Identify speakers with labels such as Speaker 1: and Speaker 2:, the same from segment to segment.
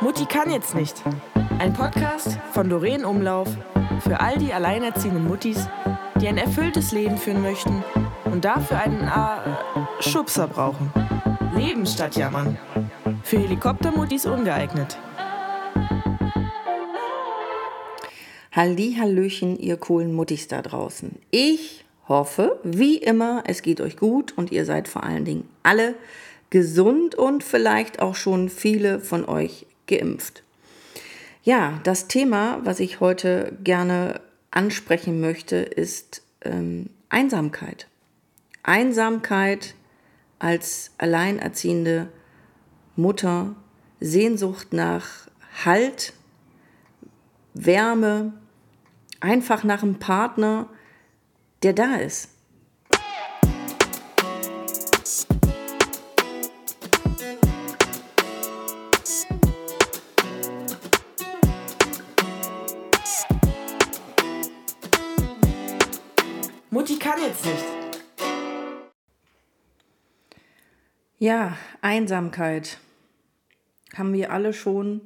Speaker 1: Mutti kann jetzt nicht. Ein Podcast von Doreen Umlauf für all die alleinerziehenden Muttis, die ein erfülltes Leben führen möchten und dafür einen äh, Schubser brauchen. Leben statt Jammern. Für Helikoptermuttis ungeeignet.
Speaker 2: Halli, Hallöchen, ihr coolen Muttis da draußen. Ich hoffe, wie immer, es geht euch gut und ihr seid vor allen Dingen alle gesund und vielleicht auch schon viele von euch geimpft. Ja, das Thema, was ich heute gerne ansprechen möchte, ist ähm, Einsamkeit. Einsamkeit als alleinerziehende Mutter, Sehnsucht nach Halt, Wärme, einfach nach einem Partner, der da ist. Ja, Einsamkeit haben wir alle schon,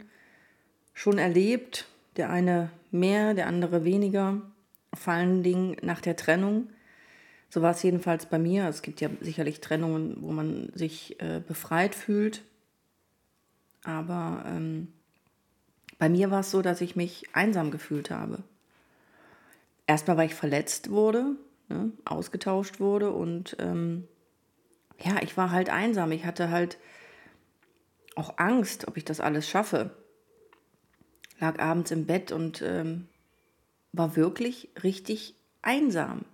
Speaker 2: schon erlebt. Der eine mehr, der andere weniger. Vor allen Dingen nach der Trennung. So war es jedenfalls bei mir. Es gibt ja sicherlich Trennungen, wo man sich äh, befreit fühlt. Aber ähm, bei mir war es so, dass ich mich einsam gefühlt habe. Erstmal, weil ich verletzt wurde, ne, ausgetauscht wurde und ähm, ja, ich war halt einsam. Ich hatte halt auch Angst, ob ich das alles schaffe. Lag abends im Bett und ähm, war wirklich richtig einsam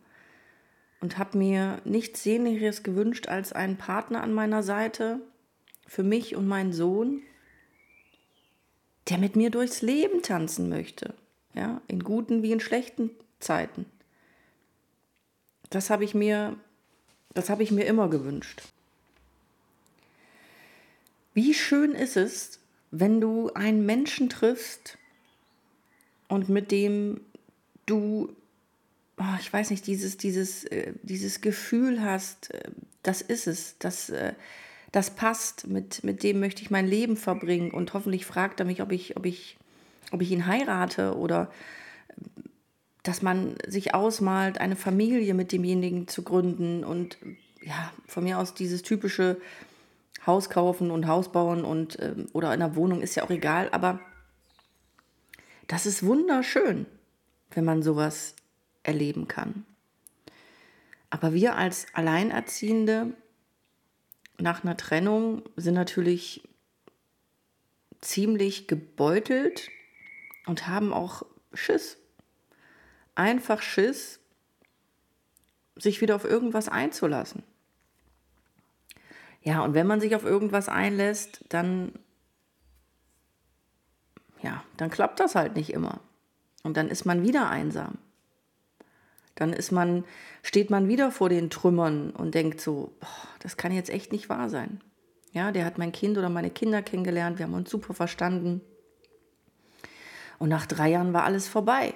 Speaker 2: und habe mir nichts Sehnlicheres gewünscht als einen Partner an meiner Seite für mich und meinen Sohn, der mit mir durchs Leben tanzen möchte, ja, in guten wie in schlechten Zeiten. Das habe ich mir, das habe ich mir immer gewünscht. Wie schön ist es, wenn du einen Menschen triffst und mit dem du, oh, ich weiß nicht, dieses, dieses, äh, dieses Gefühl hast, äh, das ist es, das, äh, das passt, mit, mit dem möchte ich mein Leben verbringen und hoffentlich fragt er mich, ob ich, ob ich, ob ich ihn heirate oder dass man sich ausmalt, eine Familie mit demjenigen zu gründen und ja, von mir aus dieses typische Haus kaufen und Haus bauen und ähm, oder in einer Wohnung ist ja auch egal, aber das ist wunderschön, wenn man sowas erleben kann. Aber wir als Alleinerziehende nach einer Trennung sind natürlich ziemlich gebeutelt und haben auch Schiss einfach Schiss, sich wieder auf irgendwas einzulassen. Ja, und wenn man sich auf irgendwas einlässt, dann ja, dann klappt das halt nicht immer. Und dann ist man wieder einsam. Dann ist man, steht man wieder vor den Trümmern und denkt so, boah, das kann jetzt echt nicht wahr sein. Ja, der hat mein Kind oder meine Kinder kennengelernt, wir haben uns super verstanden. Und nach drei Jahren war alles vorbei.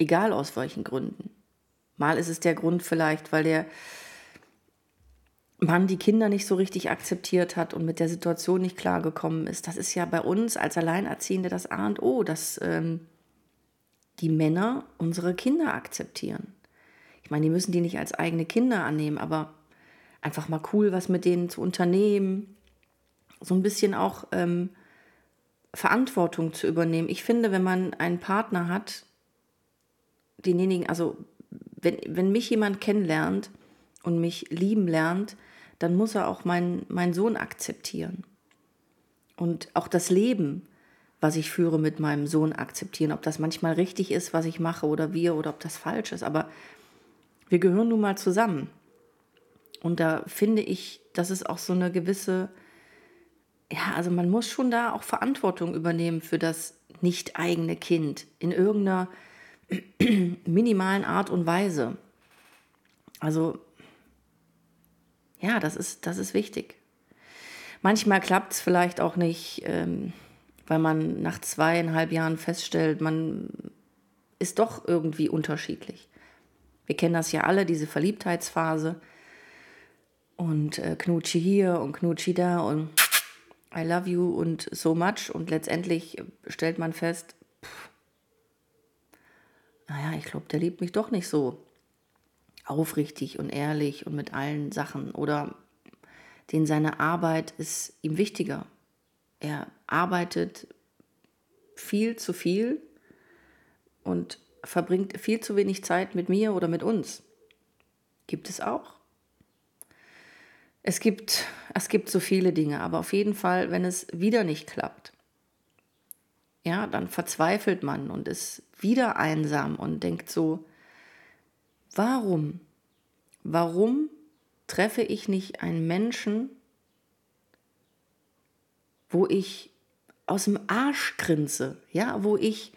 Speaker 2: Egal aus welchen Gründen. Mal ist es der Grund vielleicht, weil der Mann die Kinder nicht so richtig akzeptiert hat und mit der Situation nicht klargekommen ist. Das ist ja bei uns als Alleinerziehende das A und O, dass ähm, die Männer unsere Kinder akzeptieren. Ich meine, die müssen die nicht als eigene Kinder annehmen, aber einfach mal cool, was mit denen zu unternehmen. So ein bisschen auch ähm, Verantwortung zu übernehmen. Ich finde, wenn man einen Partner hat, denjenigen, also wenn, wenn mich jemand kennenlernt und mich lieben lernt, dann muss er auch meinen mein Sohn akzeptieren. Und auch das Leben, was ich führe mit meinem Sohn akzeptieren. Ob das manchmal richtig ist, was ich mache oder wir, oder ob das falsch ist. Aber wir gehören nun mal zusammen. Und da finde ich, das ist auch so eine gewisse, ja, also man muss schon da auch Verantwortung übernehmen für das nicht eigene Kind in irgendeiner minimalen Art und Weise. Also ja, das ist, das ist wichtig. Manchmal klappt es vielleicht auch nicht, ähm, weil man nach zweieinhalb Jahren feststellt, man ist doch irgendwie unterschiedlich. Wir kennen das ja alle, diese Verliebtheitsphase. Und äh, Knutschi hier und Knutschi da und I love you und so much und letztendlich stellt man fest, pff, naja, ich glaube, der liebt mich doch nicht so aufrichtig und ehrlich und mit allen Sachen oder den seine Arbeit ist ihm wichtiger. Er arbeitet viel zu viel und verbringt viel zu wenig Zeit mit mir oder mit uns. Gibt es auch. Es gibt, es gibt so viele Dinge, aber auf jeden Fall, wenn es wieder nicht klappt, ja, dann verzweifelt man und ist wieder einsam und denkt so, warum, warum treffe ich nicht einen Menschen, wo ich aus dem Arsch grinse, ja, wo ich,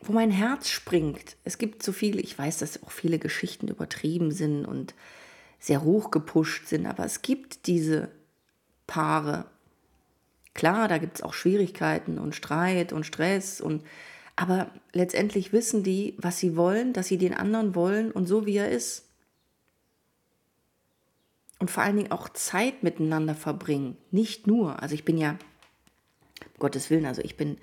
Speaker 2: wo mein Herz springt. Es gibt so viele, ich weiß, dass auch viele Geschichten übertrieben sind und sehr hoch gepusht sind, aber es gibt diese Paare. Klar, da gibt es auch Schwierigkeiten und Streit und Stress und aber letztendlich wissen die, was sie wollen, dass sie den anderen wollen und so wie er ist und vor allen Dingen auch Zeit miteinander verbringen. Nicht nur, also ich bin ja, um Gottes Willen, also ich bin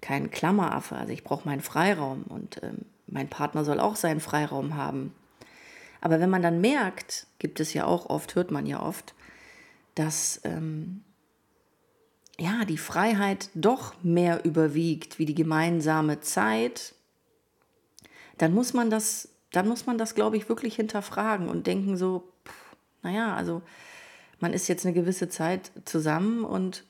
Speaker 2: kein Klammeraffe, also ich brauche meinen Freiraum und ähm, mein Partner soll auch seinen Freiraum haben. Aber wenn man dann merkt, gibt es ja auch oft, hört man ja oft, dass ähm, ja die Freiheit doch mehr überwiegt wie die gemeinsame Zeit, dann muss man das, dann muss man das, glaube ich, wirklich hinterfragen und denken so, naja, also man ist jetzt eine gewisse Zeit zusammen und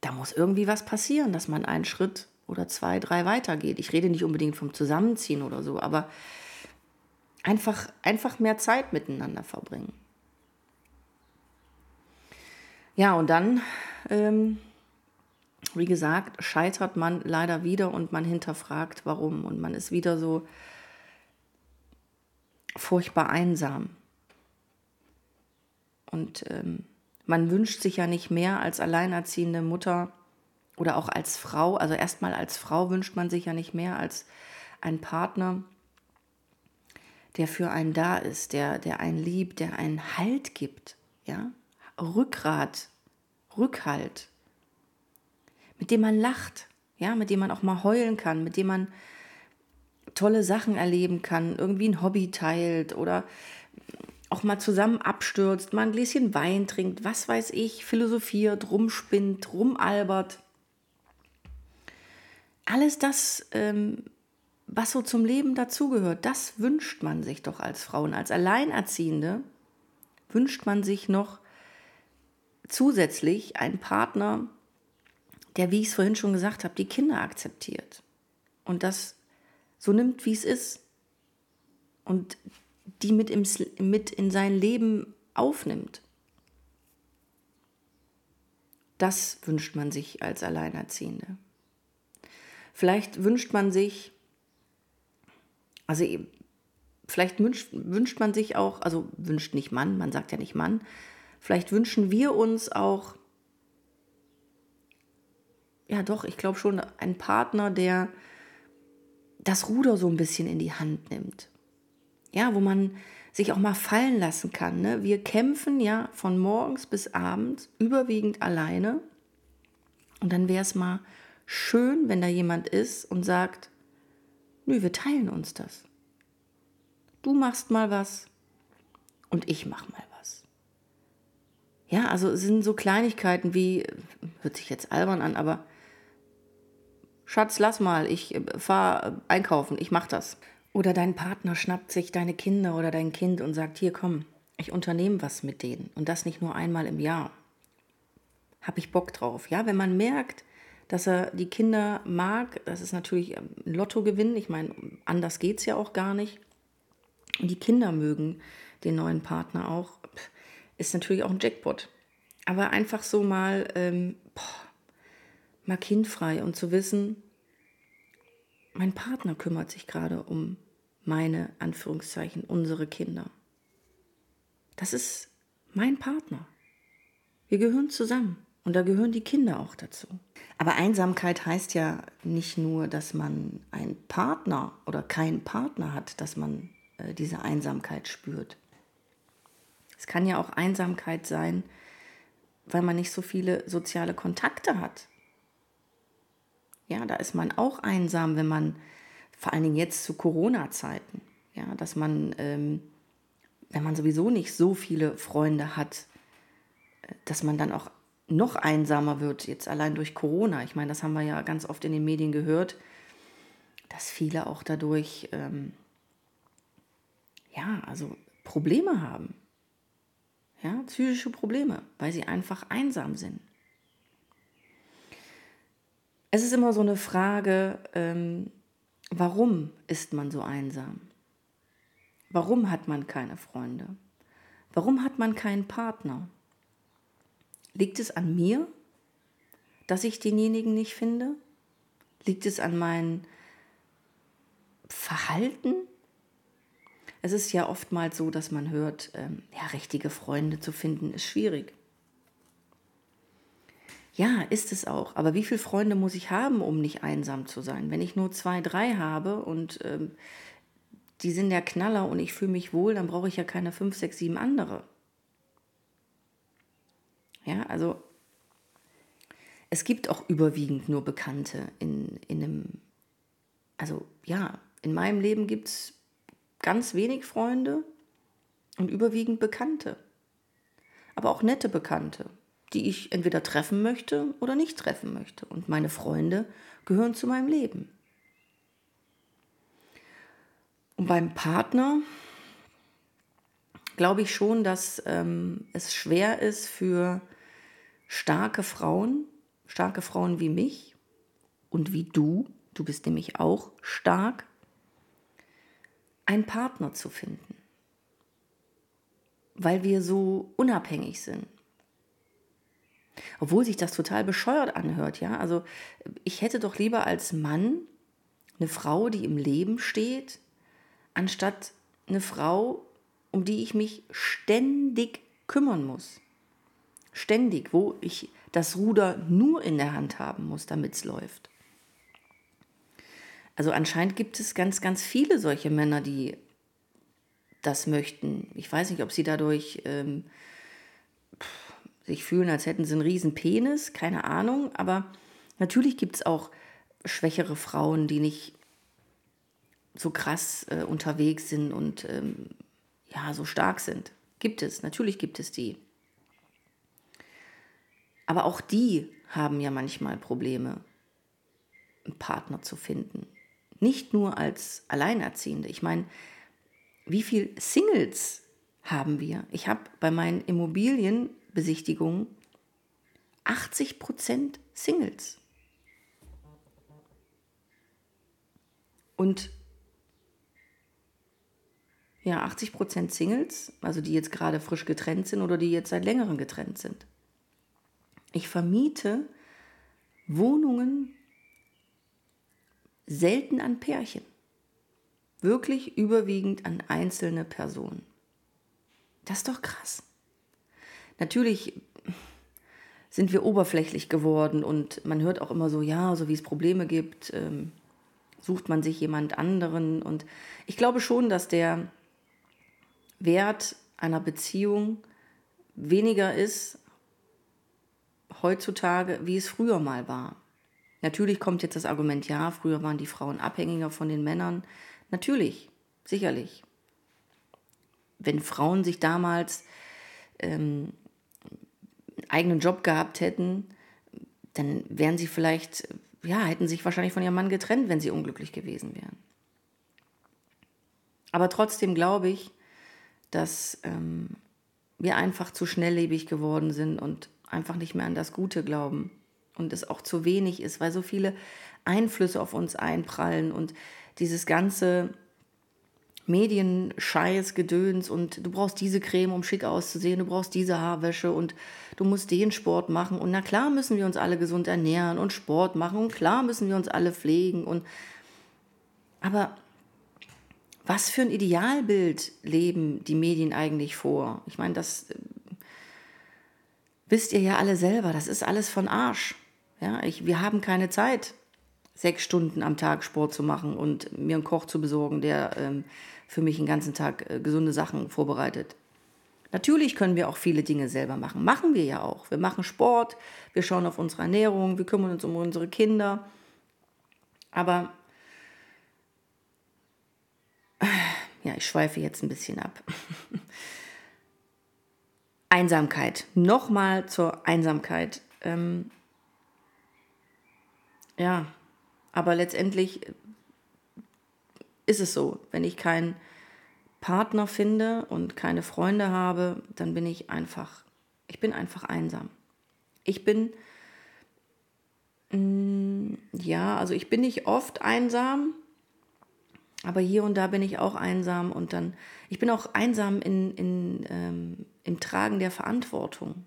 Speaker 2: da muss irgendwie was passieren, dass man einen Schritt oder zwei, drei weitergeht. Ich rede nicht unbedingt vom Zusammenziehen oder so, aber einfach, einfach mehr Zeit miteinander verbringen. Ja, und dann, ähm, wie gesagt, scheitert man leider wieder und man hinterfragt, warum. Und man ist wieder so, furchtbar einsam. Und ähm, man wünscht sich ja nicht mehr als alleinerziehende Mutter oder auch als Frau, also erstmal als Frau wünscht man sich ja nicht mehr als ein Partner, der für einen da ist, der, der einen liebt, der einen Halt gibt, ja, Rückgrat, Rückhalt, mit dem man lacht, ja, mit dem man auch mal heulen kann, mit dem man tolle Sachen erleben kann, irgendwie ein Hobby teilt oder auch mal zusammen abstürzt, mal ein Gläschen Wein trinkt, was weiß ich, philosophiert, rumspinnt, rumalbert. Alles das, ähm, was so zum Leben dazugehört, das wünscht man sich doch als Frau. Und als Alleinerziehende wünscht man sich noch zusätzlich einen Partner, der, wie ich es vorhin schon gesagt habe, die Kinder akzeptiert. Und das so nimmt, wie es ist und die mit, im, mit in sein Leben aufnimmt. Das wünscht man sich als Alleinerziehende. Vielleicht wünscht man sich, also vielleicht wünscht, wünscht man sich auch, also wünscht nicht Mann, man sagt ja nicht Mann, vielleicht wünschen wir uns auch, ja doch, ich glaube schon, einen Partner, der das Ruder so ein bisschen in die Hand nimmt. Ja, wo man sich auch mal fallen lassen kann. Ne? Wir kämpfen ja von morgens bis abends überwiegend alleine. Und dann wäre es mal schön, wenn da jemand ist und sagt, nö, wir teilen uns das. Du machst mal was und ich mach mal was. Ja, also sind so Kleinigkeiten wie, hört sich jetzt albern an, aber Schatz, lass mal, ich äh, fahre einkaufen, ich mach das. Oder dein Partner schnappt sich deine Kinder oder dein Kind und sagt, hier komm, ich unternehme was mit denen. Und das nicht nur einmal im Jahr. Habe ich Bock drauf. Ja, wenn man merkt, dass er die Kinder mag, das ist natürlich ein Lottogewinn. Ich meine, anders geht es ja auch gar nicht. Und die Kinder mögen den neuen Partner auch, ist natürlich auch ein Jackpot. Aber einfach so mal, ähm, boah, mal kindfrei und zu wissen, mein Partner kümmert sich gerade um meine, Anführungszeichen, unsere Kinder. Das ist mein Partner. Wir gehören zusammen und da gehören die Kinder auch dazu. Aber Einsamkeit heißt ja nicht nur, dass man einen Partner oder keinen Partner hat, dass man äh, diese Einsamkeit spürt. Es kann ja auch Einsamkeit sein, weil man nicht so viele soziale Kontakte hat. Ja, da ist man auch einsam, wenn man, vor allen Dingen jetzt zu Corona-Zeiten, ja, dass man, ähm, wenn man sowieso nicht so viele Freunde hat, äh, dass man dann auch noch einsamer wird, jetzt allein durch Corona. Ich meine, das haben wir ja ganz oft in den Medien gehört, dass viele auch dadurch, ähm, ja, also Probleme haben. Ja, psychische Probleme, weil sie einfach einsam sind. Es ist immer so eine Frage, ähm, warum ist man so einsam? Warum hat man keine Freunde? Warum hat man keinen Partner? Liegt es an mir, dass ich denjenigen nicht finde? Liegt es an meinem Verhalten? Es ist ja oftmals so, dass man hört, ähm, ja, richtige Freunde zu finden ist schwierig. Ja, ist es auch. Aber wie viele Freunde muss ich haben, um nicht einsam zu sein? Wenn ich nur zwei, drei habe und ähm, die sind der Knaller und ich fühle mich wohl, dann brauche ich ja keine fünf, sechs, sieben andere. Ja, also es gibt auch überwiegend nur Bekannte in, in einem, also ja, in meinem Leben gibt es ganz wenig Freunde und überwiegend Bekannte. Aber auch nette Bekannte, die ich entweder treffen möchte oder nicht treffen möchte. Und meine Freunde gehören zu meinem Leben. Und beim Partner glaube ich schon, dass ähm, es schwer ist für starke Frauen, starke Frauen wie mich und wie du, du bist nämlich auch stark, einen Partner zu finden, weil wir so unabhängig sind. Obwohl sich das total bescheuert anhört, ja. Also ich hätte doch lieber als Mann eine Frau, die im Leben steht, anstatt eine Frau, um die ich mich ständig kümmern muss. Ständig, wo ich das Ruder nur in der Hand haben muss, damit es läuft. Also anscheinend gibt es ganz, ganz viele solche Männer, die das möchten. Ich weiß nicht, ob sie dadurch ähm, sich fühlen, als hätten sie einen riesen Penis, keine Ahnung. Aber natürlich gibt es auch schwächere Frauen, die nicht so krass äh, unterwegs sind und ähm, ja, so stark sind. Gibt es, natürlich gibt es die. Aber auch die haben ja manchmal Probleme, einen Partner zu finden. Nicht nur als Alleinerziehende. Ich meine, wie viele Singles haben wir? Ich habe bei meinen Immobilienbesichtigungen 80% Singles. Und ja, 80% Singles, also die jetzt gerade frisch getrennt sind oder die jetzt seit längerem getrennt sind. Ich vermiete Wohnungen selten an Pärchen, wirklich überwiegend an einzelne Personen. Das ist doch krass. Natürlich sind wir oberflächlich geworden und man hört auch immer so, ja, so wie es Probleme gibt, ähm, sucht man sich jemand anderen. Und ich glaube schon, dass der Wert einer Beziehung weniger ist heutzutage, wie es früher mal war. Natürlich kommt jetzt das Argument, ja, früher waren die Frauen abhängiger von den Männern. Natürlich, sicherlich. Wenn Frauen sich damals ähm, einen eigenen Job gehabt hätten, dann wären sie vielleicht, ja, hätten sich wahrscheinlich von ihrem Mann getrennt, wenn sie unglücklich gewesen wären. Aber trotzdem glaube ich, dass ähm, wir einfach zu schnelllebig geworden sind und einfach nicht mehr an das Gute glauben und es auch zu wenig ist, weil so viele Einflüsse auf uns einprallen und dieses ganze Medienscheiß, Gedöns und du brauchst diese Creme, um schick auszusehen, du brauchst diese Haarwäsche und du musst den Sport machen und na klar müssen wir uns alle gesund ernähren und Sport machen und klar müssen wir uns alle pflegen und aber was für ein Idealbild leben die Medien eigentlich vor? Ich meine, das äh, wisst ihr ja alle selber, das ist alles von Arsch. Ja, ich, wir haben keine Zeit, sechs Stunden am Tag Sport zu machen und mir einen Koch zu besorgen, der ähm, für mich den ganzen Tag äh, gesunde Sachen vorbereitet. Natürlich können wir auch viele Dinge selber machen. Machen wir ja auch. Wir machen Sport, wir schauen auf unsere Ernährung, wir kümmern uns um unsere Kinder. Aber ja, ich schweife jetzt ein bisschen ab. Einsamkeit. Nochmal zur Einsamkeit. Ähm, ja, aber letztendlich ist es so, wenn ich keinen Partner finde und keine Freunde habe, dann bin ich einfach, ich bin einfach einsam. Ich bin, mm, ja, also ich bin nicht oft einsam, aber hier und da bin ich auch einsam und dann, ich bin auch einsam in, in, ähm, im Tragen der Verantwortung.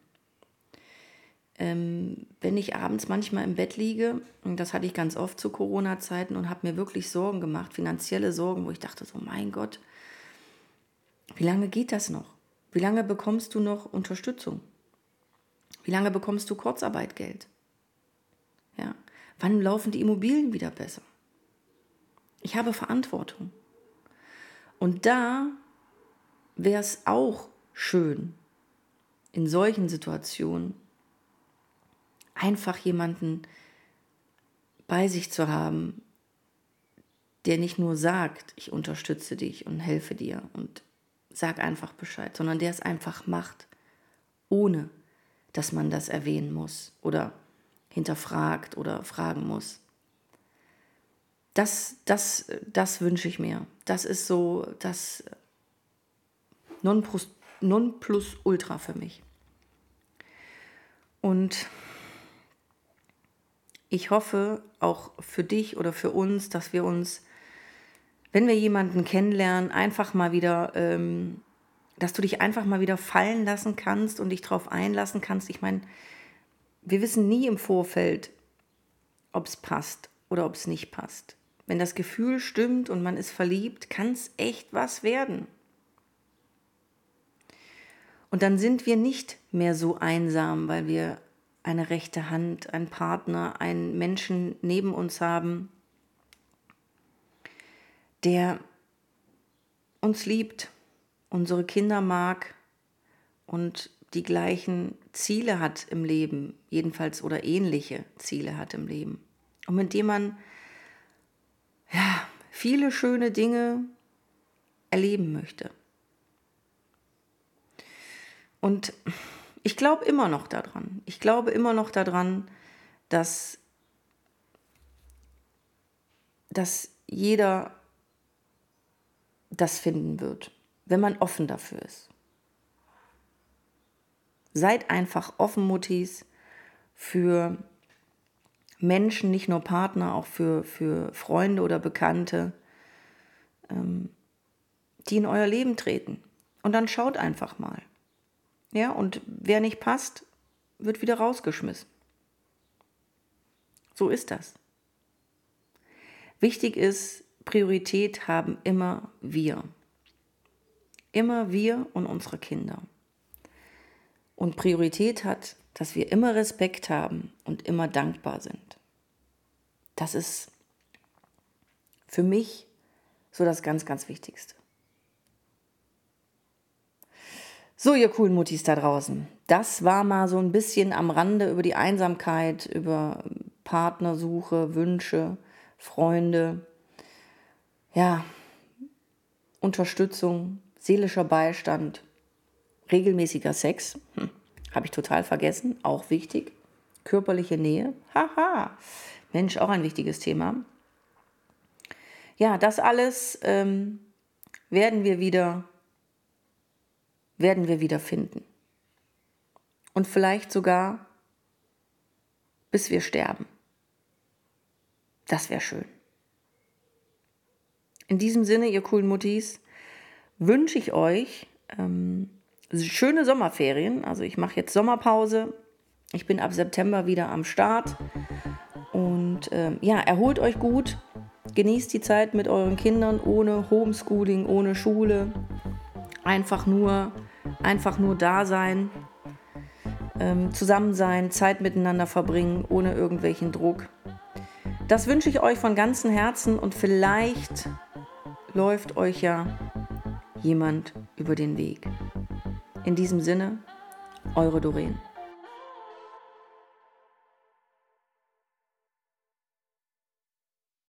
Speaker 2: Ähm, wenn ich abends manchmal im Bett liege, und das hatte ich ganz oft zu Corona-Zeiten und habe mir wirklich Sorgen gemacht, finanzielle Sorgen, wo ich dachte so, mein Gott, wie lange geht das noch? Wie lange bekommst du noch Unterstützung? Wie lange bekommst du Kurzarbeitgeld? Ja. Wann laufen die Immobilien wieder besser? Ich habe Verantwortung. Und da wäre es auch schön, in solchen Situationen einfach jemanden bei sich zu haben, der nicht nur sagt, ich unterstütze dich und helfe dir und sag einfach Bescheid, sondern der es einfach macht, ohne dass man das erwähnen muss oder hinterfragt oder fragen muss. Das, das, das wünsche ich mir. Das ist so das Nonplus, Nonplusultra für mich. Und ich hoffe auch für dich oder für uns, dass wir uns wenn wir jemanden kennenlernen, einfach mal wieder, ähm, dass du dich einfach mal wieder fallen lassen kannst und dich darauf einlassen kannst. Ich meine, wir wissen nie im Vorfeld, ob es passt oder ob es nicht passt. Wenn das Gefühl stimmt und man ist verliebt, kann es echt was werden. Und dann sind wir nicht mehr so einsam, weil wir eine rechte Hand, einen Partner, einen Menschen neben uns haben, der uns liebt, unsere Kinder mag und die gleichen Ziele hat im Leben, jedenfalls oder ähnliche Ziele hat im Leben. Und mit dem man ja, viele schöne Dinge erleben möchte. Und ich glaube immer noch daran. Ich glaube immer noch daran, dass, dass jeder das finden wird, wenn man offen dafür ist. Seid einfach offen, Muttis, für Menschen, nicht nur Partner, auch für, für Freunde oder Bekannte, ähm, die in euer Leben treten. Und dann schaut einfach mal. Ja, und wer nicht passt, wird wieder rausgeschmissen. So ist das. Wichtig ist, Priorität haben immer wir. Immer wir und unsere Kinder. Und Priorität hat, dass wir immer Respekt haben und immer dankbar sind. Das ist für mich so das ganz, ganz Wichtigste. So, ihr coolen Muttis da draußen. Das war mal so ein bisschen am Rande über die Einsamkeit, über Partnersuche, Wünsche, Freunde ja, Unterstützung, seelischer Beistand, regelmäßiger Sex, hm, habe ich total vergessen, auch wichtig. Körperliche Nähe, haha, Mensch, auch ein wichtiges Thema. Ja, das alles ähm, werden wir wieder, werden wir wieder finden. Und vielleicht sogar, bis wir sterben. Das wäre schön. In diesem Sinne, ihr coolen Muttis, wünsche ich euch ähm, schöne Sommerferien. Also ich mache jetzt Sommerpause. Ich bin ab September wieder am Start. Und ähm, ja, erholt euch gut. Genießt die Zeit mit euren Kindern ohne Homeschooling, ohne Schule. Einfach nur, einfach nur da sein, ähm, zusammen sein, Zeit miteinander verbringen, ohne irgendwelchen Druck. Das wünsche ich euch von ganzem Herzen und vielleicht läuft euch ja jemand über den Weg. In diesem Sinne, eure Doreen.